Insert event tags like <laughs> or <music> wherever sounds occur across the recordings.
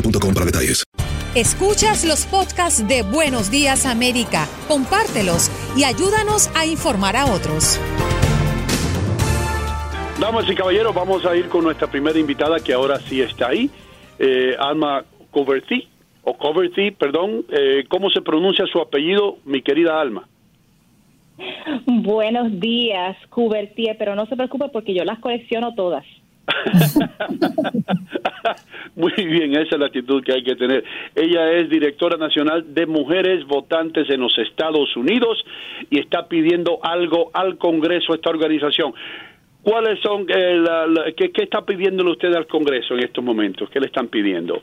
boostmobile.com para detalles. Escuchas los podcasts de Buenos Días América, compártelos y ayúdanos a informar a otros. Damas y caballeros, vamos a ir con nuestra primera invitada que ahora sí está ahí, eh, Alma Coverty, o Coverty, perdón. Eh, ¿Cómo se pronuncia su apellido, mi querida Alma? Buenos días, Cubertier, pero no se preocupe porque yo las colecciono todas. <laughs> Muy bien, esa es la actitud que hay que tener. Ella es directora nacional de mujeres votantes en los Estados Unidos y está pidiendo algo al Congreso, esta organización. ¿Cuáles son, eh, la- qué, qué está pidiéndole usted al Congreso en estos momentos? ¿Qué le están pidiendo?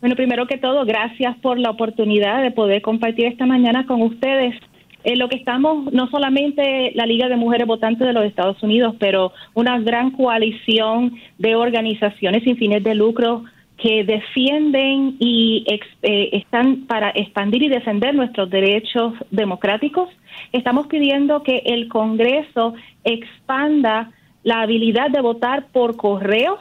Bueno, primero que todo, gracias por la oportunidad de poder compartir esta mañana con ustedes. En lo que estamos, no solamente la Liga de Mujeres Votantes de los Estados Unidos, pero una gran coalición de organizaciones sin fines de lucro que defienden y eh, están para expandir y defender nuestros derechos democráticos. Estamos pidiendo que el Congreso expanda la habilidad de votar por correo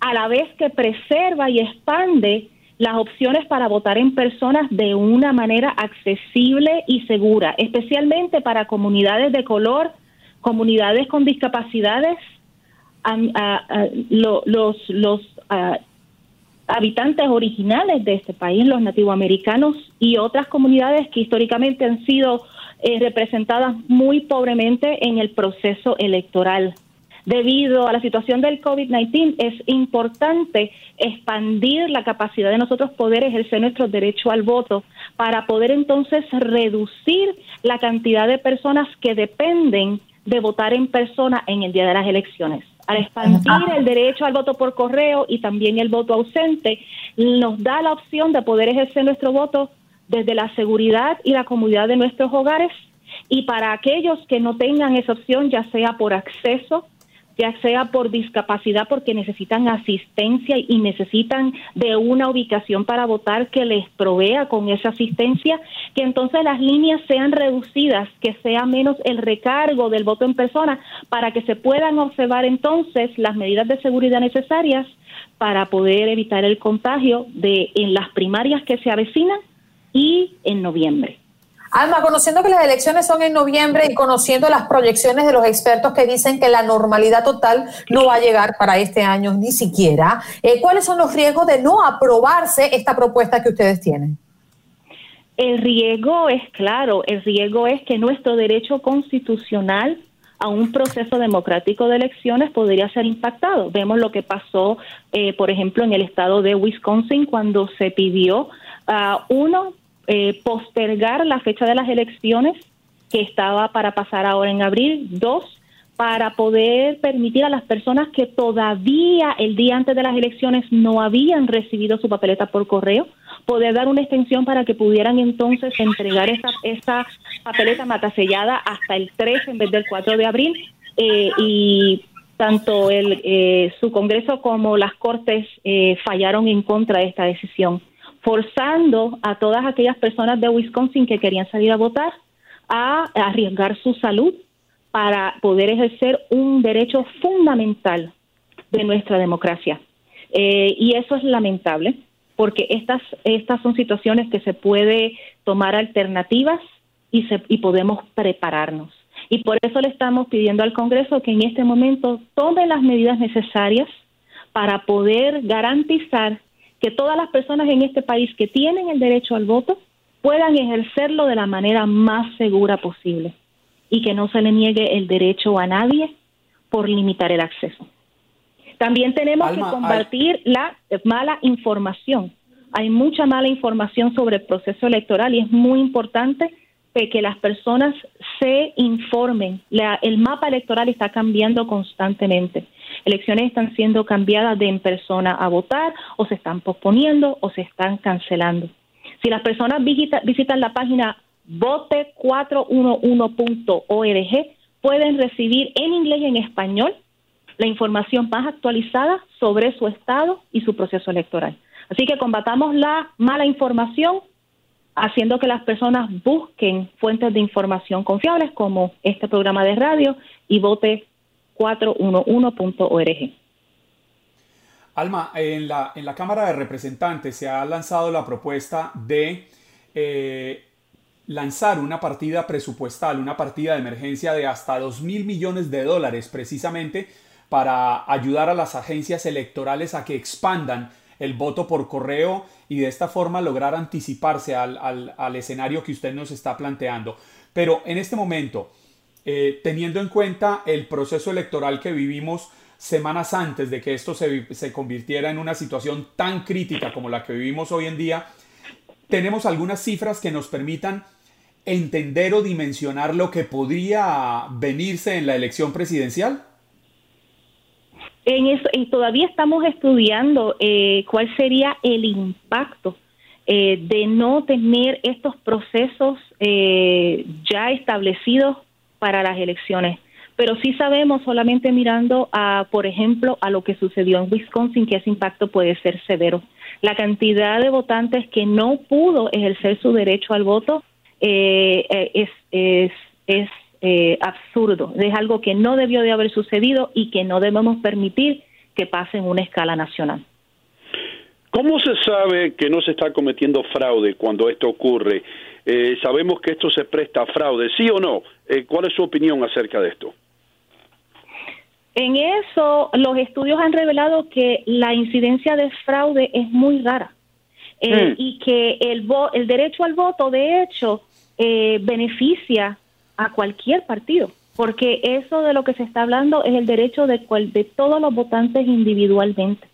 a la vez que preserva y expande las opciones para votar en personas de una manera accesible y segura, especialmente para comunidades de color, comunidades con discapacidades, lo- los, los habitantes originales de este país, los nativoamericanos y otras comunidades que históricamente han sido eh, representadas muy pobremente en el proceso electoral. Debido a la situación del COVID-19 es importante expandir la capacidad de nosotros poder ejercer nuestro derecho al voto para poder entonces reducir la cantidad de personas que dependen de votar en persona en el día de las elecciones. Al expandir el derecho al voto por correo y también el voto ausente, nos da la opción de poder ejercer nuestro voto desde la seguridad y la comodidad de nuestros hogares y para aquellos que no tengan esa opción, ya sea por acceso, ya sea por discapacidad, porque necesitan asistencia y necesitan de una ubicación para votar que les provea con esa asistencia, que entonces las líneas sean reducidas, que sea menos el recargo del voto en persona, para que se puedan observar entonces las medidas de seguridad necesarias para poder evitar el contagio de en las primarias que se avecinan y en noviembre. Alma, conociendo que las elecciones son en noviembre y conociendo las proyecciones de los expertos que dicen que la normalidad total no va a llegar para este año ni siquiera, eh, ¿cuáles son los riesgos de no aprobarse esta propuesta que ustedes tienen? El riesgo es claro, el riesgo es que nuestro derecho constitucional a un proceso democrático de elecciones podría ser impactado. Vemos lo que pasó, eh, por ejemplo, en el estado de Wisconsin cuando se pidió, ah, uno, eh, postergar la fecha de las elecciones que estaba para pasar ahora en abril, dos, para poder permitir a las personas que todavía el día antes de las elecciones no habían recibido su papeleta por correo, poder dar una extensión para que pudieran entonces entregar esa, esa papeleta matasellada hasta el 3 en vez del 4 de abril. Eh, y tanto el, eh, su Congreso como las Cortes eh, fallaron en contra de esta decisión, forzando a todas aquellas personas de Wisconsin que querían salir a votar a arriesgar su salud para poder ejercer un derecho fundamental de nuestra democracia. Eh, y eso es lamentable, porque estas, estas son situaciones que se puede tomar alternativas y, se, y podemos prepararnos. Y por eso le estamos pidiendo al Congreso que en este momento tome las medidas necesarias para poder garantizar que todas las personas en este país que tienen el derecho al voto puedan ejercerlo de la manera más segura posible y que no se le niegue el derecho a nadie por limitar el acceso. También tenemos que combatir la mala información. Hay mucha mala información sobre el proceso electoral y es muy importante que las personas se informen. el mapa electoral está cambiando constantemente. Elecciones están siendo cambiadas de en persona a votar o se están posponiendo o se están cancelando. Si las personas visitan la página vote411.org, pueden recibir en inglés y en español la información más actualizada sobre su estado y su proceso electoral. Así que combatamos la mala información haciendo que las personas busquen fuentes de información confiables como este programa de radio y vote411.org. Alma, en la, en la Cámara de Representantes se ha lanzado la propuesta de eh, lanzar una partida presupuestal, una partida de emergencia de hasta 2 mil millones de dólares precisamente para ayudar a las agencias electorales a que expandan el voto por correo y de esta forma lograr anticiparse al, escenario que usted nos está planteando. Pero en este momento, eh, teniendo en cuenta el proceso electoral que vivimos semanas antes de que esto se, se convirtiera en una situación tan crítica como la que vivimos hoy en día, tenemos algunas cifras que nos permitan entender o dimensionar lo que podría venirse en la elección presidencial? En eso, y todavía estamos estudiando eh, cuál sería el impacto eh, de no tener estos procesos eh, ya establecidos para las elecciones. Pero sí sabemos, solamente mirando a, por ejemplo, a lo que sucedió en Wisconsin, que ese impacto puede ser severo. La cantidad de votantes que no pudo ejercer su derecho al voto es, es, es eh, absurdo, es algo que no debió de haber sucedido y que no debemos permitir que pase en una escala nacional. ¿Cómo se sabe que no se está cometiendo fraude cuando esto ocurre? Eh, sabemos que esto se presta a fraude, ¿sí o no? Eh, ¿Cuál es su opinión acerca de esto? En eso, los estudios han revelado que la incidencia de fraude es muy rara hmm. y que el, el derecho al voto, de hecho, beneficia a cualquier partido, porque eso de lo que se está hablando es el derecho de, cual, de todos los votantes individualmente,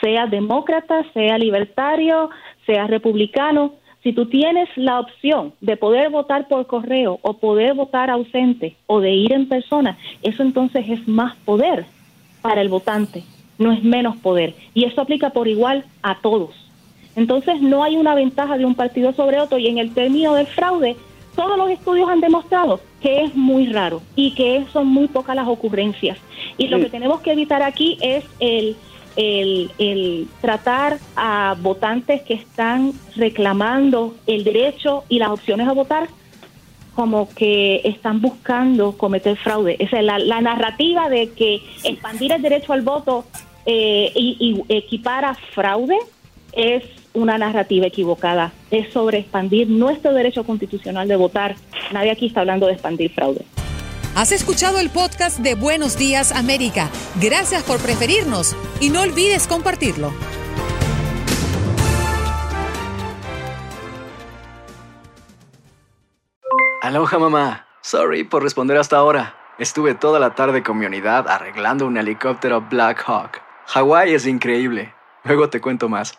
sea demócrata, sea libertario, sea republicano. Si tú tienes la opción de poder votar por correo o poder votar ausente o de ir en persona, eso entonces es más poder para el votante, no es menos poder. Y eso aplica por igual a todos. Entonces no hay una ventaja de un partido sobre otro y en el término del fraude todos los estudios han demostrado que es muy raro y que son muy pocas las ocurrencias. Y lo que tenemos que evitar aquí es el, el, tratar a votantes que están reclamando el derecho y las opciones a votar como que están buscando cometer fraude. Esa es la, narrativa de que expandir el derecho al voto eh, y, y equipar a fraude es una narrativa equivocada. Es sobre expandir nuestro derecho constitucional de votar. Nadie aquí está hablando de expandir fraude. Has escuchado el podcast de Buenos Días América. Gracias por preferirnos y no olvides compartirlo. Aloha mamá. Sorry por responder hasta ahora. Estuve toda la tarde con mi unidad arreglando un helicóptero Black Hawk. Hawái es increíble. Luego te cuento más.